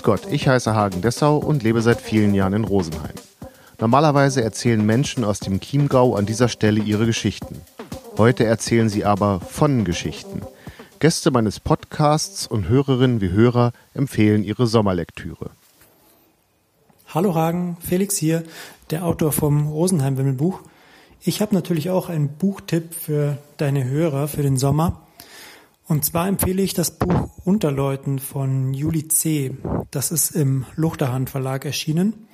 Grüß Gott, ich heiße Hagen Dessau und lebe seit vielen Jahren in Rosenheim. Normalerweise erzählen Menschen aus dem Chiemgau an dieser Stelle ihre Geschichten. Heute erzählen sie aber von Geschichten. Gäste meines Podcasts und Hörerinnen wie Hörer empfehlen ihre Sommerlektüre. Hallo Hagen, Felix hier, der Autor vom Rosenheim-Wimmelbuch. Ich habe natürlich auch einen Buchtipp für deine Hörer für den Sommer. Und zwar empfehle ich das Buch Unterleuten von Juli C. Das ist im Luchterhand Verlag erschienen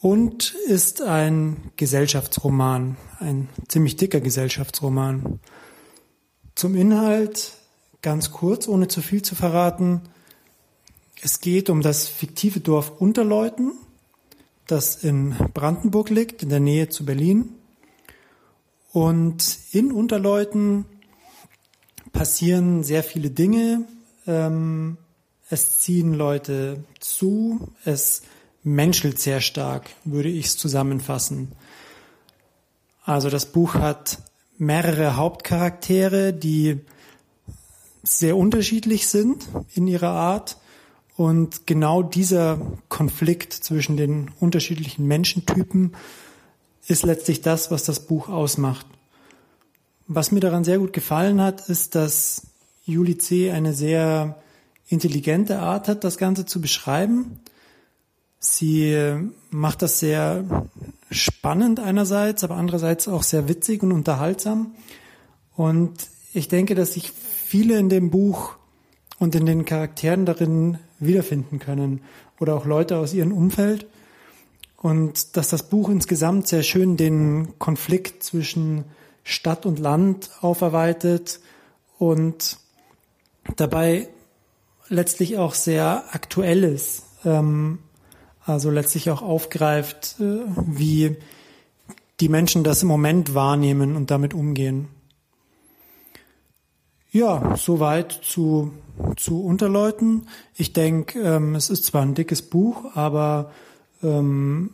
und ist ein Gesellschaftsroman, ein ziemlich dicker Gesellschaftsroman. Zum Inhalt ganz kurz, ohne zu viel zu verraten. Es geht um das fiktive Dorf Unterleuten, das in Brandenburg liegt, in der Nähe zu Berlin. Und in Unterleuten passieren sehr viele Dinge. Ähm, es ziehen Leute zu. Es menschelt sehr stark, würde ich es zusammenfassen. Also das Buch hat mehrere Hauptcharaktere, die sehr unterschiedlich sind in ihrer Art. Und genau dieser Konflikt zwischen den unterschiedlichen Menschentypen ist letztlich das, was das Buch ausmacht. Was mir daran sehr gut gefallen hat, ist, dass Juli C. eine sehr intelligente Art hat, das Ganze zu beschreiben. Sie macht das sehr spannend einerseits, aber andererseits auch sehr witzig und unterhaltsam. Und ich denke, dass sich viele in dem Buch und in den Charakteren darin wiederfinden können oder auch Leute aus ihrem Umfeld. Und dass das Buch insgesamt sehr schön den Konflikt zwischen Stadt und Land aufarbeitet und dabei letztlich auch sehr aktuell ist. Ähm, also letztlich auch aufgreift, äh, wie die Menschen das im Moment wahrnehmen und damit umgehen. Ja, soweit zu, zu Unterleuten. Ich denke, ähm, es ist zwar ein dickes Buch, aber ähm,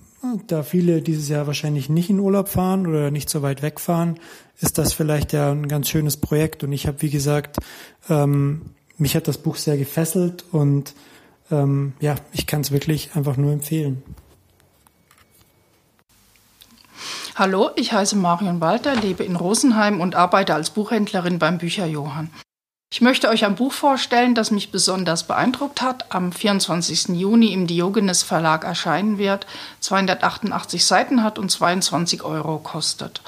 da viele dieses Jahr wahrscheinlich nicht in Urlaub fahren oder nicht so weit wegfahren, ist das vielleicht ja ein ganz schönes Projekt. Und ich habe, wie gesagt, ähm, mich hat das Buch sehr gefesselt und ähm, ja, ich kann es wirklich einfach nur empfehlen. Hallo, ich heiße Marion Walter, lebe in Rosenheim und arbeite als Buchhändlerin beim Bücher Johann. Ich möchte euch ein Buch vorstellen, das mich besonders beeindruckt hat, am 24. Juni im Diogenes Verlag erscheinen wird, 288 Seiten hat und 22 Euro kostet.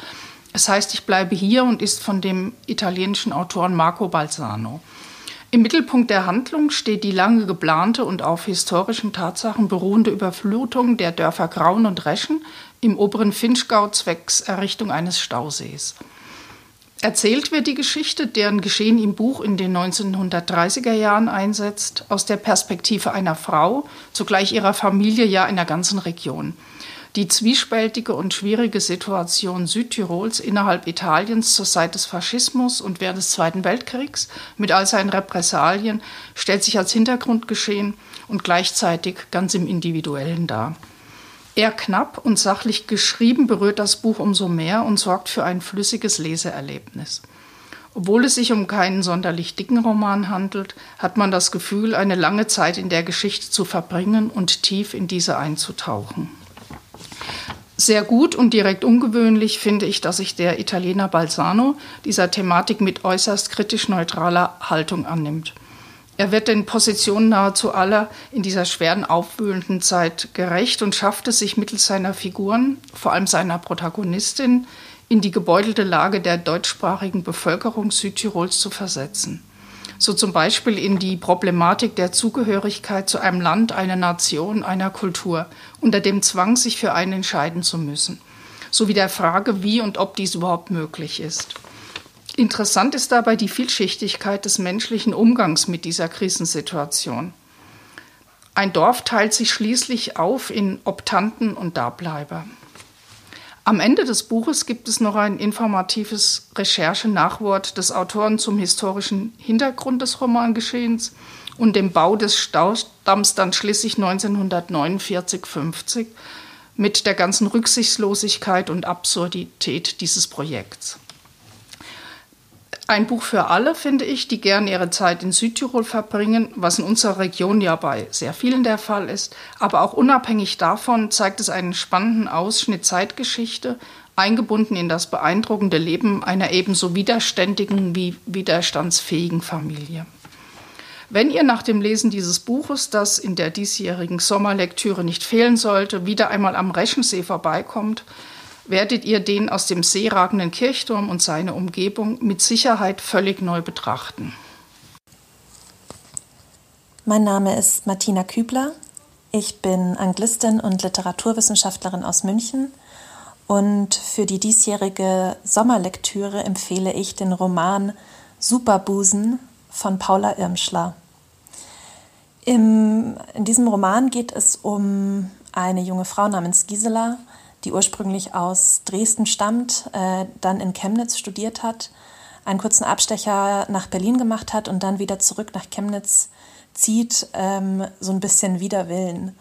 Es heißt, ich bleibe hier und ist von dem italienischen Autoren Marco Balzano. Im Mittelpunkt der Handlung steht die lange geplante und auf historischen Tatsachen beruhende Überflutung der Dörfer Graun und Reschen im oberen Finchgau zwecks Errichtung eines Stausees. Erzählt wird die Geschichte, deren Geschehen im Buch in den 1930er Jahren einsetzt, aus der Perspektive einer Frau, zugleich ihrer Familie, ja einer ganzen Region. Die zwiespältige und schwierige Situation Südtirols innerhalb Italiens zur Zeit des Faschismus und während des Zweiten Weltkriegs mit all seinen Repressalien stellt sich als Hintergrundgeschehen und gleichzeitig ganz im Individuellen dar. Eher knapp und sachlich geschrieben berührt das Buch umso mehr und sorgt für ein flüssiges Leseerlebnis. Obwohl es sich um keinen sonderlich dicken Roman handelt, hat man das Gefühl, eine lange Zeit in der Geschichte zu verbringen und tief in diese einzutauchen. Sehr gut und direkt ungewöhnlich finde ich, dass sich der Italiener Balsano dieser Thematik mit äußerst kritisch neutraler Haltung annimmt. Er wird den Positionen nahezu aller in dieser schweren, aufwühlenden Zeit gerecht und schafft es sich mittels seiner Figuren, vor allem seiner Protagonistin, in die gebeutelte Lage der deutschsprachigen Bevölkerung Südtirols zu versetzen. So zum Beispiel in die Problematik der Zugehörigkeit zu einem Land, einer Nation, einer Kultur, unter dem Zwang, sich für einen entscheiden zu müssen, sowie der Frage, wie und ob dies überhaupt möglich ist. Interessant ist dabei die Vielschichtigkeit des menschlichen Umgangs mit dieser Krisensituation. Ein Dorf teilt sich schließlich auf in Optanten und Dableiber. Am Ende des Buches gibt es noch ein informatives Recherche-Nachwort des Autoren zum historischen Hintergrund des Romangeschehens und dem Bau des Staudamms dann schließlich 1949-50 mit der ganzen Rücksichtslosigkeit und Absurdität dieses Projekts. Ein Buch für alle, finde ich, die gerne ihre Zeit in Südtirol verbringen, was in unserer Region ja bei sehr vielen der Fall ist. Aber auch unabhängig davon zeigt es einen spannenden Ausschnitt Zeitgeschichte, eingebunden in das beeindruckende Leben einer ebenso widerständigen wie widerstandsfähigen Familie. Wenn ihr nach dem Lesen dieses Buches, das in der diesjährigen Sommerlektüre nicht fehlen sollte, wieder einmal am Reschensee vorbeikommt, werdet ihr den aus dem See ragenden Kirchturm und seine Umgebung mit Sicherheit völlig neu betrachten. Mein Name ist Martina Kübler. Ich bin Anglistin und Literaturwissenschaftlerin aus München. Und für die diesjährige Sommerlektüre empfehle ich den Roman Superbusen von Paula Irmschler. Im, in diesem Roman geht es um eine junge Frau namens Gisela, die ursprünglich aus Dresden stammt, äh, dann in Chemnitz studiert hat, einen kurzen Abstecher nach Berlin gemacht hat und dann wieder zurück nach Chemnitz zieht, ähm, so ein bisschen wider Willen.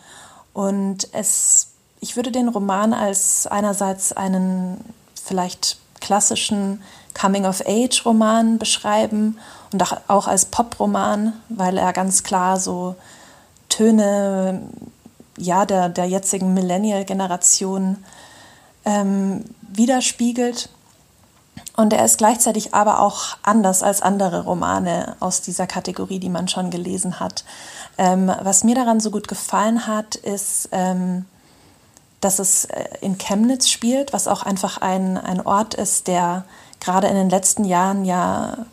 Und es, ich würde den Roman als einerseits einen vielleicht klassischen Coming-of-Age-Roman beschreiben und auch als Pop-Roman, weil er ganz klar so Töne ja, der, der jetzigen Millennial-Generation ähm, widerspiegelt. Und er ist gleichzeitig aber auch anders als andere Romane aus dieser Kategorie, die man schon gelesen hat. Ähm, was mir daran so gut gefallen hat, ist, ähm, dass es äh, in Chemnitz spielt, was auch einfach ein, ein Ort ist, der gerade in den letzten Jahren ja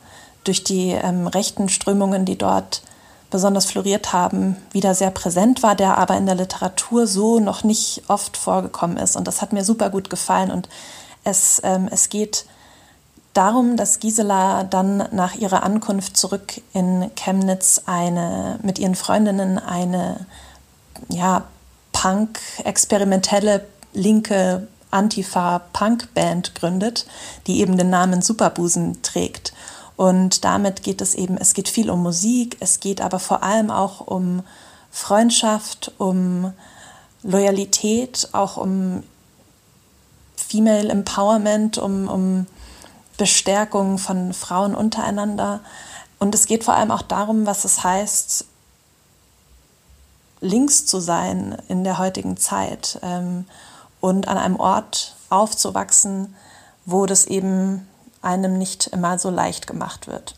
durch die ähm, rechten Strömungen, die dort besonders floriert haben, wieder sehr präsent war, der aber in der Literatur so noch nicht oft vorgekommen ist. Und das hat mir super gut gefallen. Und es, ähm, es geht darum, dass Gisela dann nach ihrer Ankunft zurück in Chemnitz eine, mit ihren Freundinnen eine ja, Punk, experimentelle, linke Antifa-Punk-Band gründet, die eben den Namen Superbusen trägt. Und damit geht es eben, es geht viel um Musik, es geht aber vor allem auch um Freundschaft, um Loyalität, auch um Female Empowerment, um, um Bestärkung von Frauen untereinander. Und es geht vor allem auch darum, was es heißt, links zu sein in der heutigen Zeit ähm, und an einem Ort aufzuwachsen, wo das eben einem nicht immer so leicht gemacht wird.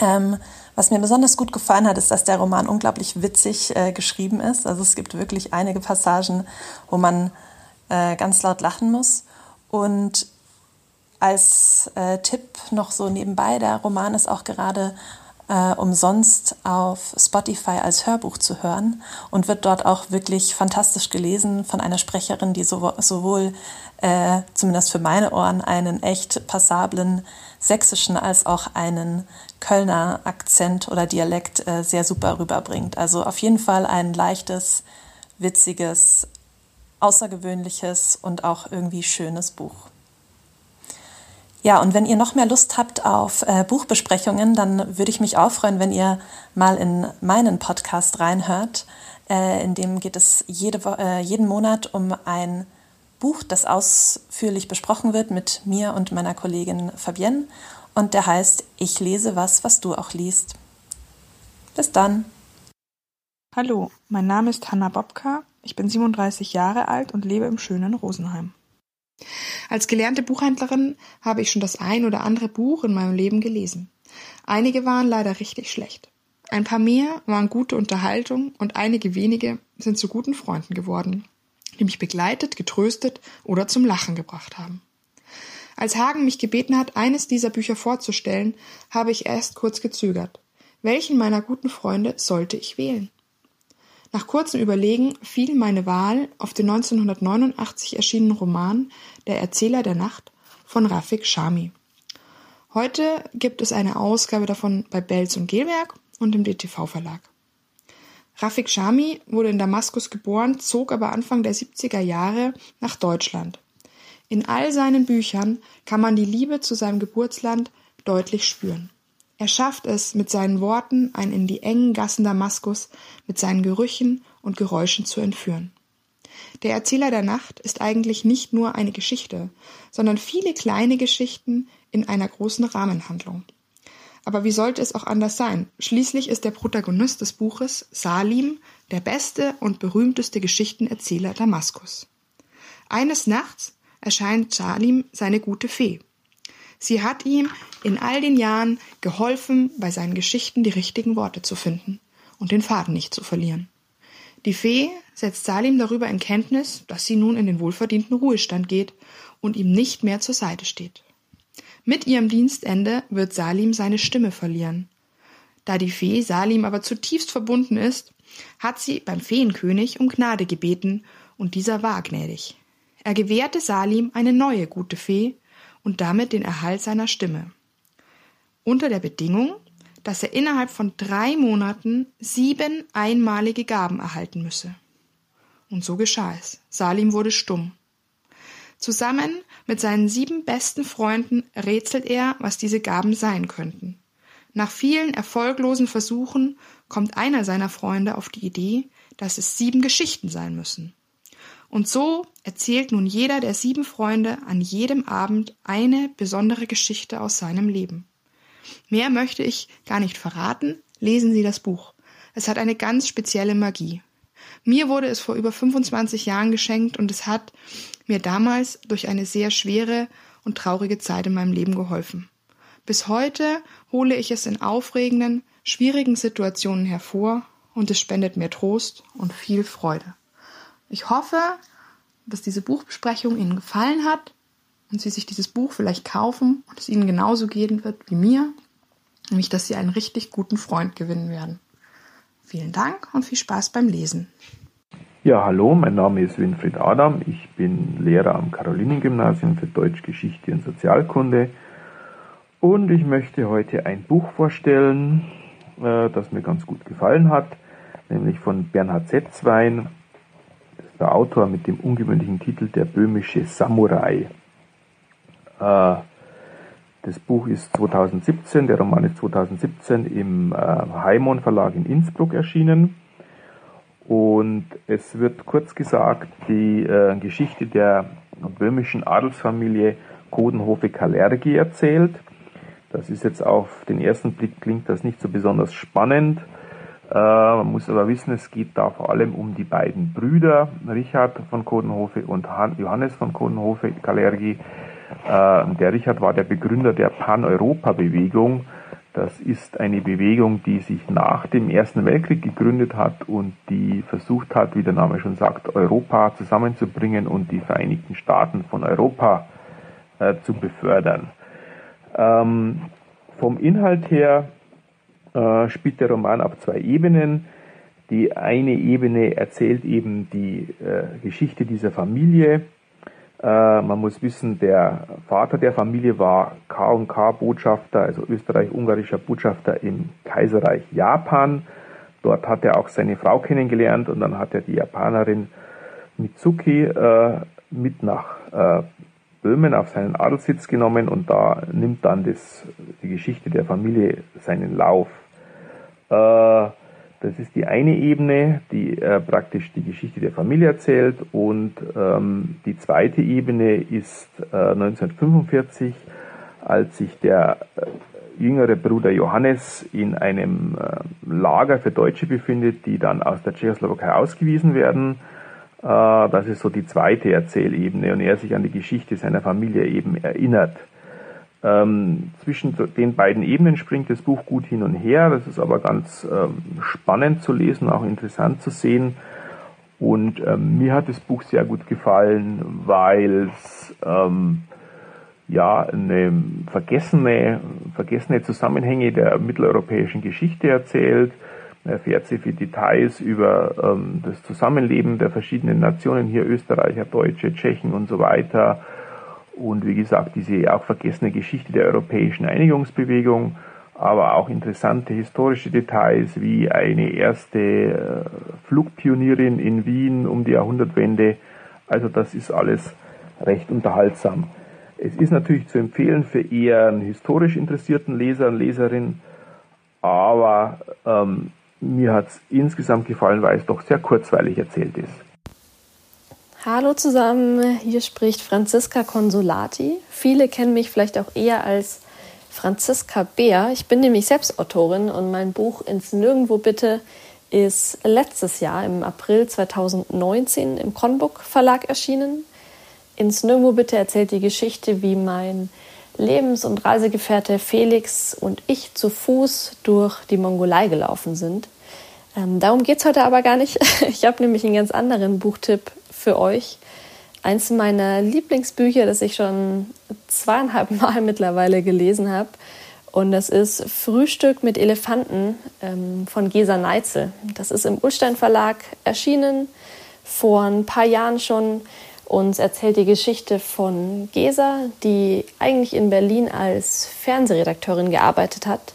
Ähm, was mir besonders gut gefallen hat, ist, dass der Roman unglaublich witzig äh, geschrieben ist. Also es gibt wirklich einige Passagen, wo man äh, ganz laut lachen muss. Und als äh, Tipp noch so nebenbei, der Roman ist auch gerade äh, umsonst auf Spotify als Hörbuch zu hören und wird dort auch wirklich fantastisch gelesen von einer Sprecherin, die so, sowohl äh, zumindest für meine Ohren einen echt passablen sächsischen als auch einen Kölner Akzent oder Dialekt äh, sehr super rüberbringt. Also auf jeden Fall ein leichtes, witziges, außergewöhnliches und auch irgendwie schönes Buch. Ja, und wenn ihr noch mehr Lust habt auf äh, Buchbesprechungen, dann würde ich mich auch freuen, wenn ihr mal in meinen Podcast reinhört. Äh, in dem geht es jede, äh, jeden Monat um ein Buch, das ausführlich besprochen wird mit mir und meiner Kollegin Fabienne. Und der heißt Ich lese was, was du auch liest. Bis dann. Hallo, mein Name ist Hanna Bobka. Ich bin 37 Jahre alt und lebe im schönen Rosenheim. Als gelernte Buchhändlerin habe ich schon das ein oder andere Buch in meinem Leben gelesen. Einige waren leider richtig schlecht. Ein paar mehr waren gute Unterhaltung und einige wenige sind zu guten Freunden geworden, die mich begleitet, getröstet oder zum Lachen gebracht haben. Als Hagen mich gebeten hat, eines dieser Bücher vorzustellen, habe ich erst kurz gezögert. Welchen meiner guten Freunde sollte ich wählen? Nach kurzem Überlegen fiel meine Wahl auf den 1989 erschienenen Roman Der Erzähler der Nacht von Rafik Shami. Heute gibt es eine Ausgabe davon bei Belz und Gelwerk und im DTV Verlag. Rafik Shami wurde in Damaskus geboren, zog aber Anfang der 70er Jahre nach Deutschland. In all seinen Büchern kann man die Liebe zu seinem Geburtsland deutlich spüren. Er schafft es mit seinen Worten, einen in die engen Gassen Damaskus mit seinen Gerüchen und Geräuschen zu entführen. Der Erzähler der Nacht ist eigentlich nicht nur eine Geschichte, sondern viele kleine Geschichten in einer großen Rahmenhandlung. Aber wie sollte es auch anders sein? Schließlich ist der Protagonist des Buches Salim der beste und berühmteste Geschichtenerzähler Damaskus. Eines Nachts erscheint Salim seine gute Fee. Sie hat ihm in all den Jahren geholfen, bei seinen Geschichten die richtigen Worte zu finden und den Faden nicht zu verlieren. Die Fee setzt Salim darüber in Kenntnis, dass sie nun in den wohlverdienten Ruhestand geht und ihm nicht mehr zur Seite steht. Mit ihrem Dienstende wird Salim seine Stimme verlieren. Da die Fee Salim aber zutiefst verbunden ist, hat sie beim Feenkönig um Gnade gebeten, und dieser war gnädig. Er gewährte Salim eine neue gute Fee und damit den Erhalt seiner Stimme. Unter der Bedingung, dass er innerhalb von drei Monaten sieben einmalige Gaben erhalten müsse. Und so geschah es. Salim wurde stumm. Zusammen mit seinen sieben besten Freunden rätselt er, was diese Gaben sein könnten. Nach vielen erfolglosen Versuchen kommt einer seiner Freunde auf die Idee, dass es sieben Geschichten sein müssen. Und so erzählt nun jeder der sieben Freunde an jedem Abend eine besondere Geschichte aus seinem Leben. Mehr möchte ich gar nicht verraten, lesen Sie das Buch. Es hat eine ganz spezielle Magie. Mir wurde es vor über 25 Jahren geschenkt und es hat mir damals durch eine sehr schwere und traurige Zeit in meinem Leben geholfen. Bis heute hole ich es in aufregenden, schwierigen Situationen hervor und es spendet mir Trost und viel Freude. Ich hoffe, dass diese Buchbesprechung Ihnen gefallen hat und Sie sich dieses Buch vielleicht kaufen und es Ihnen genauso gehen wird wie mir, nämlich dass Sie einen richtig guten Freund gewinnen werden. Vielen Dank und viel Spaß beim Lesen. Ja, hallo, mein Name ist Winfried Adam. Ich bin Lehrer am Karolinengymnasium für Deutsch, Geschichte und Sozialkunde. Und ich möchte heute ein Buch vorstellen, äh, das mir ganz gut gefallen hat, nämlich von Bernhard Setzwein, der Autor mit dem ungewöhnlichen Titel Der böhmische Samurai. Äh, das Buch ist 2017, der Roman ist 2017 im äh, Heimon Verlag in Innsbruck erschienen. Und es wird kurz gesagt die äh, Geschichte der böhmischen Adelsfamilie Kodenhofe-Kalergi erzählt. Das ist jetzt auf den ersten Blick klingt das nicht so besonders spannend. Äh, man muss aber wissen, es geht da vor allem um die beiden Brüder, Richard von Kodenhofe und Johannes von Kodenhofe-Kalergi. Äh, der Richard war der Begründer der Pan-Europa-Bewegung das ist eine Bewegung, die sich nach dem Ersten Weltkrieg gegründet hat und die versucht hat, wie der Name schon sagt, Europa zusammenzubringen und die Vereinigten Staaten von Europa äh, zu befördern. Ähm, vom Inhalt her äh, spielt der Roman auf zwei Ebenen. Die eine Ebene erzählt eben die äh, Geschichte dieser Familie, äh, man muss wissen, der Vater der Familie war K&K-Botschafter, also österreich-ungarischer Botschafter im Kaiserreich Japan. Dort hat er auch seine Frau kennengelernt und dann hat er die Japanerin Mitsuki äh, mit nach äh, Böhmen auf seinen Adelssitz genommen und da nimmt dann das, die Geschichte der Familie seinen Lauf. Äh, das ist die eine Ebene, die äh, praktisch die Geschichte der Familie erzählt. Und ähm, die zweite Ebene ist äh, 1945, als sich der äh, jüngere Bruder Johannes in einem äh, Lager für Deutsche befindet, die dann aus der Tschechoslowakei ausgewiesen werden. Äh, das ist so die zweite Erzählebene und er sich an die Geschichte seiner Familie eben erinnert. Ähm, zwischen den beiden Ebenen springt das Buch gut hin und her. Das ist aber ganz ähm, spannend zu lesen, auch interessant zu sehen. Und ähm, mir hat das Buch sehr gut gefallen, weil es ähm, ja eine vergessene, vergessene Zusammenhänge der mitteleuropäischen Geschichte erzählt. Man erfährt sehr viele Details über ähm, das Zusammenleben der verschiedenen Nationen, hier Österreicher, Deutsche, Tschechen und so weiter und wie gesagt, diese auch vergessene Geschichte der europäischen Einigungsbewegung, aber auch interessante historische Details wie eine erste äh, Flugpionierin in Wien um die Jahrhundertwende. Also das ist alles recht unterhaltsam. Es ist natürlich zu empfehlen für eher einen historisch interessierten Leser und Leserin, aber ähm, mir hat es insgesamt gefallen, weil es doch sehr kurzweilig erzählt ist. Hallo zusammen, hier spricht Franziska Consolati. Viele kennen mich vielleicht auch eher als Franziska Beer. Ich bin nämlich selbst Autorin und mein Buch Ins Nirgendwo bitte ist letztes Jahr im April 2019 im Kronbook Verlag erschienen. Ins Nirgendwo bitte erzählt die Geschichte, wie mein Lebens- und Reisegefährte Felix und ich zu Fuß durch die Mongolei gelaufen sind. Ähm, darum geht es heute aber gar nicht. Ich habe nämlich einen ganz anderen Buchtipp für euch. Eins meiner Lieblingsbücher, das ich schon zweieinhalb Mal mittlerweile gelesen habe. Und das ist Frühstück mit Elefanten ähm, von Gesa Neitzel. Das ist im Ullstein Verlag erschienen, vor ein paar Jahren schon. Und erzählt die Geschichte von Gesa, die eigentlich in Berlin als Fernsehredakteurin gearbeitet hat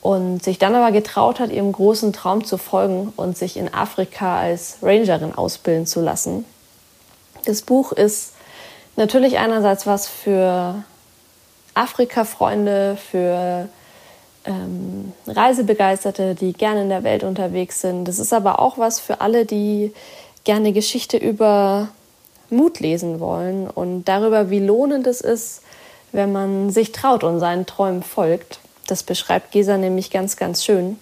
und sich dann aber getraut hat, ihrem großen Traum zu folgen und sich in Afrika als Rangerin ausbilden zu lassen. Das Buch ist natürlich einerseits was für Afrika-Freunde, für ähm, Reisebegeisterte, die gerne in der Welt unterwegs sind. Das ist aber auch was für alle, die gerne Geschichte über Mut lesen wollen und darüber, wie lohnend es ist, wenn man sich traut und seinen Träumen folgt. Das beschreibt Gesa nämlich ganz, ganz schön.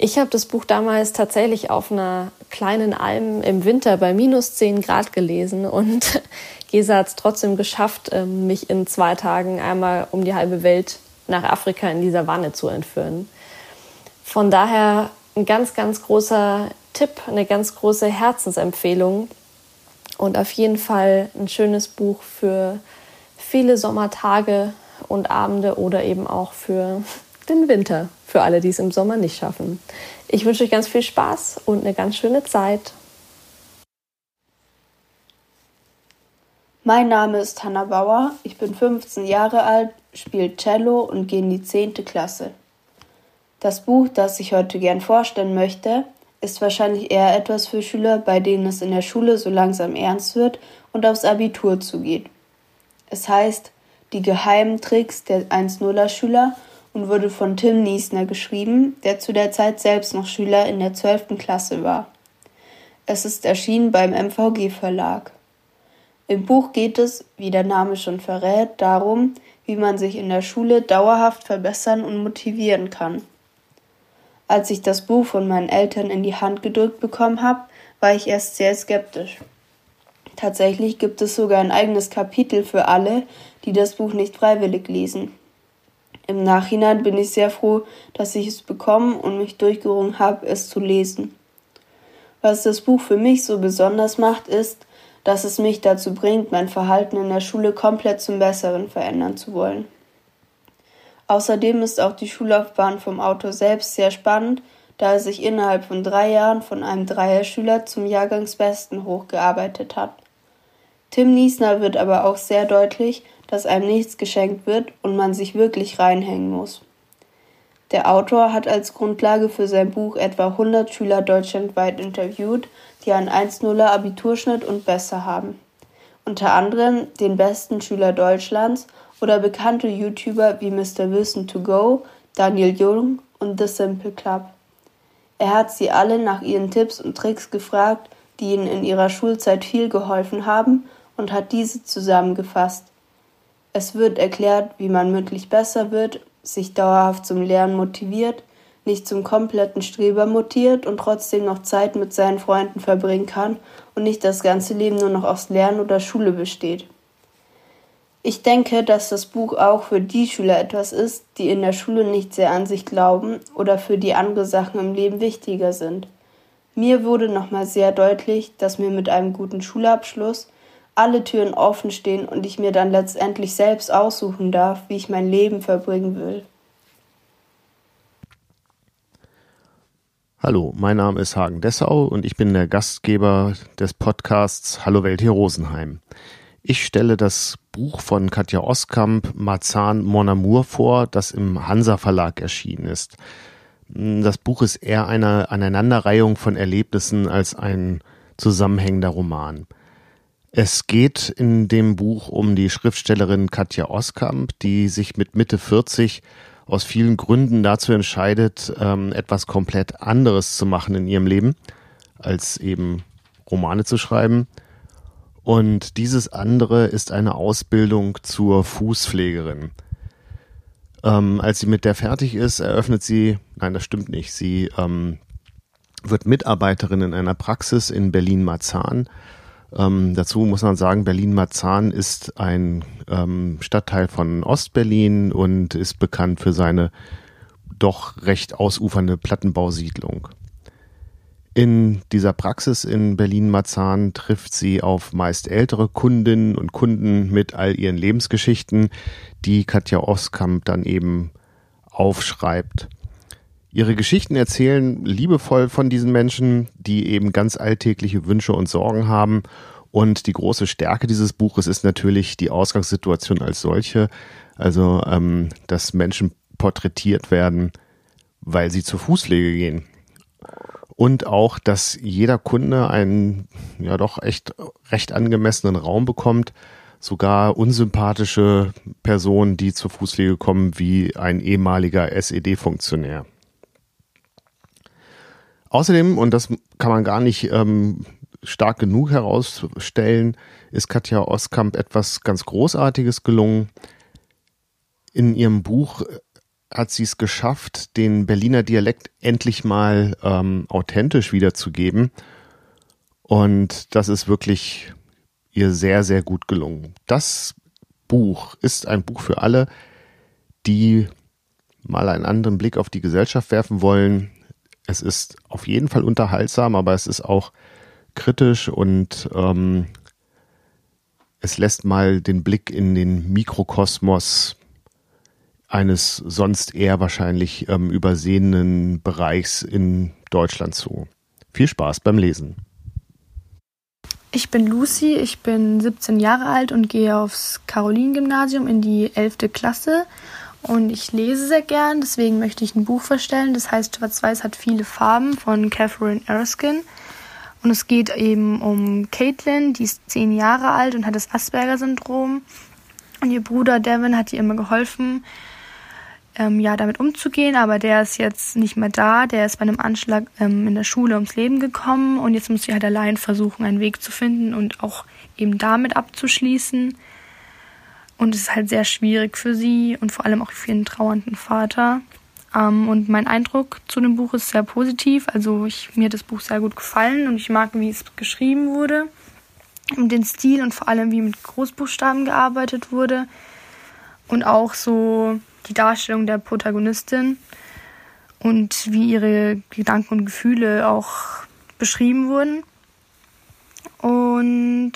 Ich habe das Buch damals tatsächlich auf einer kleinen Alm im Winter bei minus 10 Grad gelesen und Gesa hat es trotzdem geschafft, ähm, mich in zwei Tagen einmal um die halbe Welt nach Afrika in dieser Wanne zu entführen. Von daher ein ganz, ganz großer Tipp, eine ganz große Herzensempfehlung und auf jeden Fall ein schönes Buch für viele Sommertage und Abende oder eben auch für den Winter, für alle, die es im Sommer nicht schaffen. Ich wünsche euch ganz viel Spaß und eine ganz schöne Zeit. Mein Name ist Hanna Bauer, ich bin 15 Jahre alt, spiele Cello und gehe in die 10. Klasse. Das Buch, das ich heute gern vorstellen möchte, ist wahrscheinlich eher etwas für Schüler, bei denen es in der Schule so langsam ernst wird und aufs Abitur zugeht. Es heißt die geheimen Tricks der 1-0er Schüler und wurde von Tim Niesner geschrieben, der zu der Zeit selbst noch Schüler in der 12. Klasse war. Es ist erschienen beim MVG Verlag. Im Buch geht es, wie der Name schon verrät, darum, wie man sich in der Schule dauerhaft verbessern und motivieren kann. Als ich das Buch von meinen Eltern in die Hand gedrückt bekommen habe, war ich erst sehr skeptisch. Tatsächlich gibt es sogar ein eigenes Kapitel für alle, die das Buch nicht freiwillig lesen. Im Nachhinein bin ich sehr froh, dass ich es bekommen und mich durchgerungen habe, es zu lesen. Was das Buch für mich so besonders macht, ist, dass es mich dazu bringt, mein Verhalten in der Schule komplett zum Besseren verändern zu wollen. Außerdem ist auch die Schullaufbahn vom Autor selbst sehr spannend, da er sich innerhalb von drei Jahren von einem Dreierschüler zum Jahrgangsbesten hochgearbeitet hat. Tim Niesner wird aber auch sehr deutlich, dass einem nichts geschenkt wird und man sich wirklich reinhängen muss. Der Autor hat als Grundlage für sein Buch etwa 100 Schüler deutschlandweit interviewt, die einen 1-0er Abiturschnitt und besser haben. Unter anderem den besten Schüler Deutschlands oder bekannte YouTuber wie Mr. Wilson to Go, Daniel Jung und The Simple Club. Er hat sie alle nach ihren Tipps und Tricks gefragt, die ihnen in ihrer Schulzeit viel geholfen haben und hat diese zusammengefasst. Es wird erklärt, wie man mündlich besser wird, sich dauerhaft zum Lernen motiviert, nicht zum kompletten Streber mutiert und trotzdem noch Zeit mit seinen Freunden verbringen kann und nicht das ganze Leben nur noch aus Lernen oder Schule besteht. Ich denke, dass das Buch auch für die Schüler etwas ist, die in der Schule nicht sehr an sich glauben oder für die andere Sachen im Leben wichtiger sind. Mir wurde nochmal sehr deutlich, dass mir mit einem guten Schulabschluss alle Türen offen stehen und ich mir dann letztendlich selbst aussuchen darf, wie ich mein Leben verbringen will. Hallo, mein Name ist Hagen Dessau und ich bin der Gastgeber des Podcasts Hallo Welt hier Rosenheim. Ich stelle das Buch von Katja Oskamp Marzahn Mon Amour vor, das im Hansa Verlag erschienen ist. Das Buch ist eher eine Aneinanderreihung von Erlebnissen als ein zusammenhängender Roman. Es geht in dem Buch um die Schriftstellerin Katja Oskamp, die sich mit Mitte 40 aus vielen Gründen dazu entscheidet, ähm, etwas komplett anderes zu machen in ihrem Leben, als eben Romane zu schreiben. Und dieses andere ist eine Ausbildung zur Fußpflegerin. Ähm, als sie mit der fertig ist, eröffnet sie, nein, das stimmt nicht, sie ähm, wird Mitarbeiterin in einer Praxis in Berlin-Marzahn. Ähm, dazu muss man sagen, Berlin-Marzahn ist ein ähm, Stadtteil von Ostberlin und ist bekannt für seine doch recht ausufernde Plattenbausiedlung. In dieser Praxis in Berlin-Marzahn trifft sie auf meist ältere Kundinnen und Kunden mit all ihren Lebensgeschichten, die Katja Oskamp dann eben aufschreibt. Ihre Geschichten erzählen liebevoll von diesen Menschen, die eben ganz alltägliche Wünsche und Sorgen haben. Und die große Stärke dieses Buches ist natürlich die Ausgangssituation als solche. Also, ähm, dass Menschen porträtiert werden, weil sie zur Fußpflege gehen. Und auch, dass jeder Kunde einen ja doch echt recht angemessenen Raum bekommt. Sogar unsympathische Personen, die zur Fußpflege kommen, wie ein ehemaliger SED-Funktionär. Außerdem, und das kann man gar nicht ähm, stark genug herausstellen, ist Katja Oskamp etwas ganz Großartiges gelungen. In ihrem Buch hat sie es geschafft, den Berliner Dialekt endlich mal ähm, authentisch wiederzugeben. Und das ist wirklich ihr sehr, sehr gut gelungen. Das Buch ist ein Buch für alle, die mal einen anderen Blick auf die Gesellschaft werfen wollen. Es ist auf jeden Fall unterhaltsam, aber es ist auch kritisch und ähm, es lässt mal den Blick in den Mikrokosmos eines sonst eher wahrscheinlich ähm, übersehenen Bereichs in Deutschland zu. Viel Spaß beim Lesen. Ich bin Lucy, ich bin 17 Jahre alt und gehe aufs Caroline-Gymnasium in die 11. Klasse. Und ich lese sehr gern, deswegen möchte ich ein Buch vorstellen. Das heißt, Schwarz-Weiß hat viele Farben von Catherine Erskine. Und es geht eben um Caitlin, die ist 10 Jahre alt und hat das Asperger-Syndrom. Und ihr Bruder Devin hat ihr immer geholfen, ähm, ja, damit umzugehen, aber der ist jetzt nicht mehr da. Der ist bei einem Anschlag ähm, in der Schule ums Leben gekommen und jetzt muss sie halt allein versuchen, einen Weg zu finden und auch eben damit abzuschließen. Und es ist halt sehr schwierig für sie und vor allem auch für ihren trauernden Vater. Ähm, und mein Eindruck zu dem Buch ist sehr positiv. Also ich, mir hat das Buch sehr gut gefallen und ich mag, wie es geschrieben wurde. Und den Stil und vor allem, wie mit Großbuchstaben gearbeitet wurde. Und auch so die Darstellung der Protagonistin und wie ihre Gedanken und Gefühle auch beschrieben wurden. Und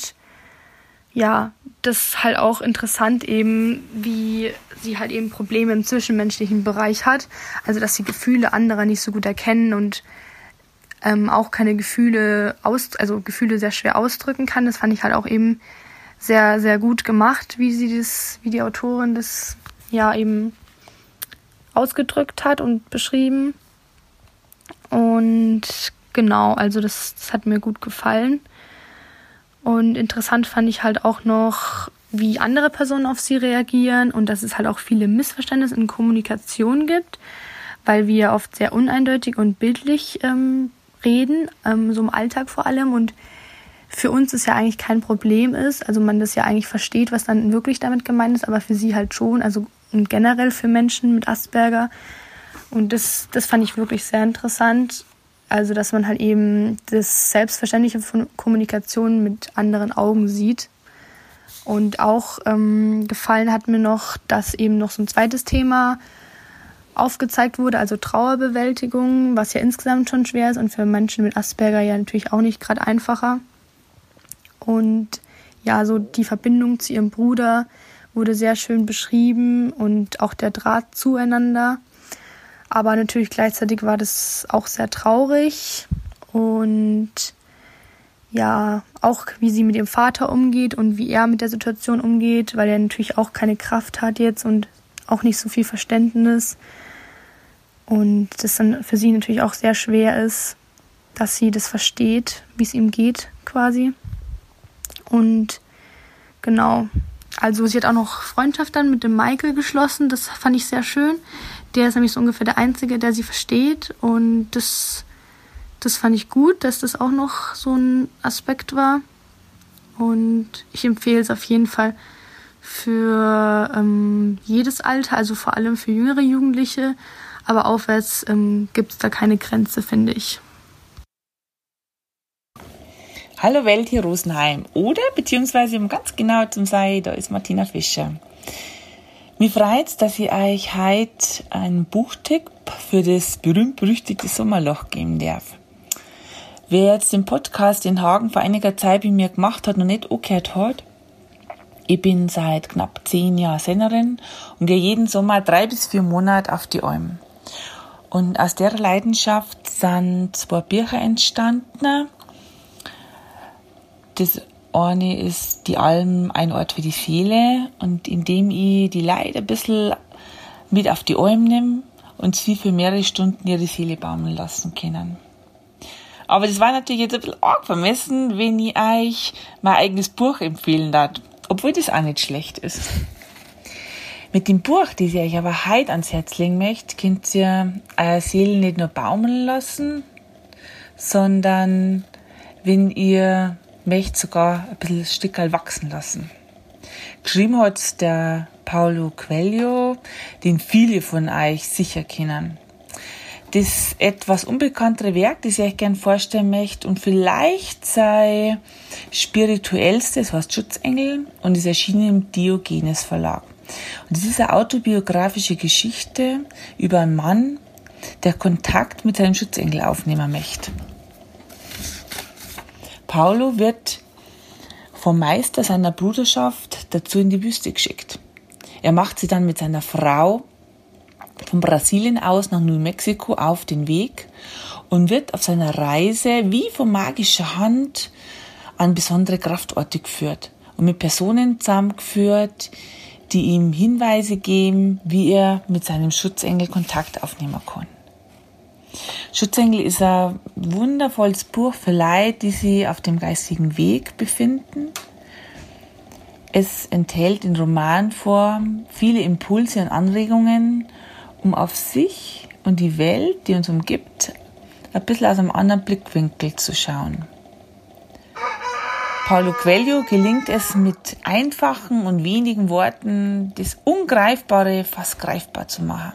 ja, das ist halt auch interessant eben, wie sie halt eben Probleme im zwischenmenschlichen Bereich hat. Also, dass sie Gefühle anderer nicht so gut erkennen und ähm, auch keine Gefühle aus, also Gefühle sehr schwer ausdrücken kann. Das fand ich halt auch eben sehr, sehr gut gemacht, wie sie das, wie die Autorin das ja eben ausgedrückt hat und beschrieben. Und genau, also das, das hat mir gut gefallen. Und interessant fand ich halt auch noch, wie andere Personen auf sie reagieren und dass es halt auch viele Missverständnisse in Kommunikation gibt, weil wir oft sehr uneindeutig und bildlich ähm, reden, ähm, so im Alltag vor allem. Und für uns ist ja eigentlich kein Problem ist, also man das ja eigentlich versteht, was dann wirklich damit gemeint ist, aber für sie halt schon, also generell für Menschen mit Asperger. Und das, das fand ich wirklich sehr interessant. Also, dass man halt eben das Selbstverständliche von Kommunikation mit anderen Augen sieht. Und auch ähm, gefallen hat mir noch, dass eben noch so ein zweites Thema aufgezeigt wurde, also Trauerbewältigung, was ja insgesamt schon schwer ist und für Menschen mit Asperger ja natürlich auch nicht gerade einfacher. Und ja, so die Verbindung zu ihrem Bruder wurde sehr schön beschrieben und auch der Draht zueinander. Aber natürlich gleichzeitig war das auch sehr traurig und ja, auch wie sie mit ihrem Vater umgeht und wie er mit der Situation umgeht, weil er natürlich auch keine Kraft hat jetzt und auch nicht so viel Verständnis. Und das dann für sie natürlich auch sehr schwer ist, dass sie das versteht, wie es ihm geht quasi. Und genau, also sie hat auch noch Freundschaft dann mit dem Michael geschlossen. Das fand ich sehr schön. Der ist nämlich so ungefähr der Einzige, der sie versteht. Und das, das fand ich gut, dass das auch noch so ein Aspekt war. Und ich empfehle es auf jeden Fall für ähm, jedes Alter, also vor allem für jüngere Jugendliche. Aber aufwärts ähm, gibt es da keine Grenze, finde ich. Hallo Welt hier Rosenheim. Oder, beziehungsweise um ganz genau zu sein, da ist Martina Fischer. Mir freut dass ich euch heute einen Buchtipp für das berühmt-berüchtigte Sommerloch geben darf. Wer jetzt den Podcast in Hagen vor einiger Zeit bei mir gemacht hat, noch nicht angehört hat, ich bin seit knapp zehn Jahren Sennerin und gehe jeden Sommer drei bis vier Monate auf die Alm. Und aus der Leidenschaft sind zwei Bücher entstanden. Das eine ist die Alm ein Ort für die Seele und indem ich die Leute ein bisschen mit auf die Alm nehme und sie für mehrere Stunden ihre Seele baumeln lassen können. Aber das war natürlich jetzt ein bisschen arg vermessen, wenn ich euch mein eigenes Buch empfehlen darf, obwohl das auch nicht schlecht ist. Mit dem Buch, das ich euch aber heute ans Herz legen möchte, könnt ihr eure Seele nicht nur baumeln lassen, sondern wenn ihr möchte sogar ein bisschen Stückal wachsen lassen. Geschrieben hat der Paulo Coelho, den viele von euch sicher kennen. Das etwas unbekanntere Werk, das ich euch gerne vorstellen möchte und vielleicht sei spirituellste, das heißt Schutzengel und ist erschienen im Diogenes Verlag. Und das ist eine autobiografische Geschichte über einen Mann, der Kontakt mit seinem Schutzengel aufnehmen möchte. Paulo wird vom Meister seiner Bruderschaft dazu in die Wüste geschickt. Er macht sie dann mit seiner Frau von Brasilien aus nach New Mexico auf den Weg und wird auf seiner Reise wie von magischer Hand an besondere Kraftorte geführt und mit Personen zusammengeführt, die ihm Hinweise geben, wie er mit seinem Schutzengel Kontakt aufnehmen kann. Schutzengel ist ein wundervolles Buch für Leute, die sich auf dem geistigen Weg befinden. Es enthält in Romanform viele Impulse und Anregungen, um auf sich und die Welt, die uns umgibt, ein bisschen aus einem anderen Blickwinkel zu schauen. Paulo Coelho gelingt es mit einfachen und wenigen Worten, das Ungreifbare fast greifbar zu machen.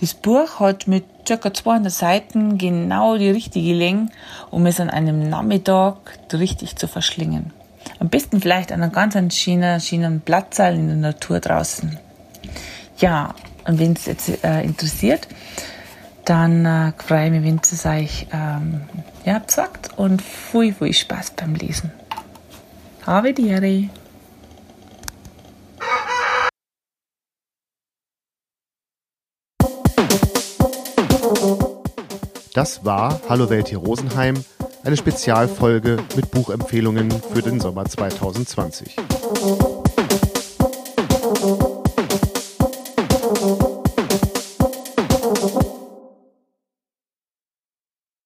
Das Buch hat mit ca. 200 Seiten genau die richtige Länge, um es an einem Nachmittag richtig zu verschlingen. Am besten vielleicht an einer ganz schönen, schönen Platzsaal in der Natur draußen. Ja, und wenn es jetzt äh, interessiert, dann äh, freue ich mich, wenn es euch ähm, ja, gesagt und viel, viel Spaß beim Lesen. Habe die Ehre. Das war Hallo Welt hier Rosenheim, eine Spezialfolge mit Buchempfehlungen für den Sommer 2020.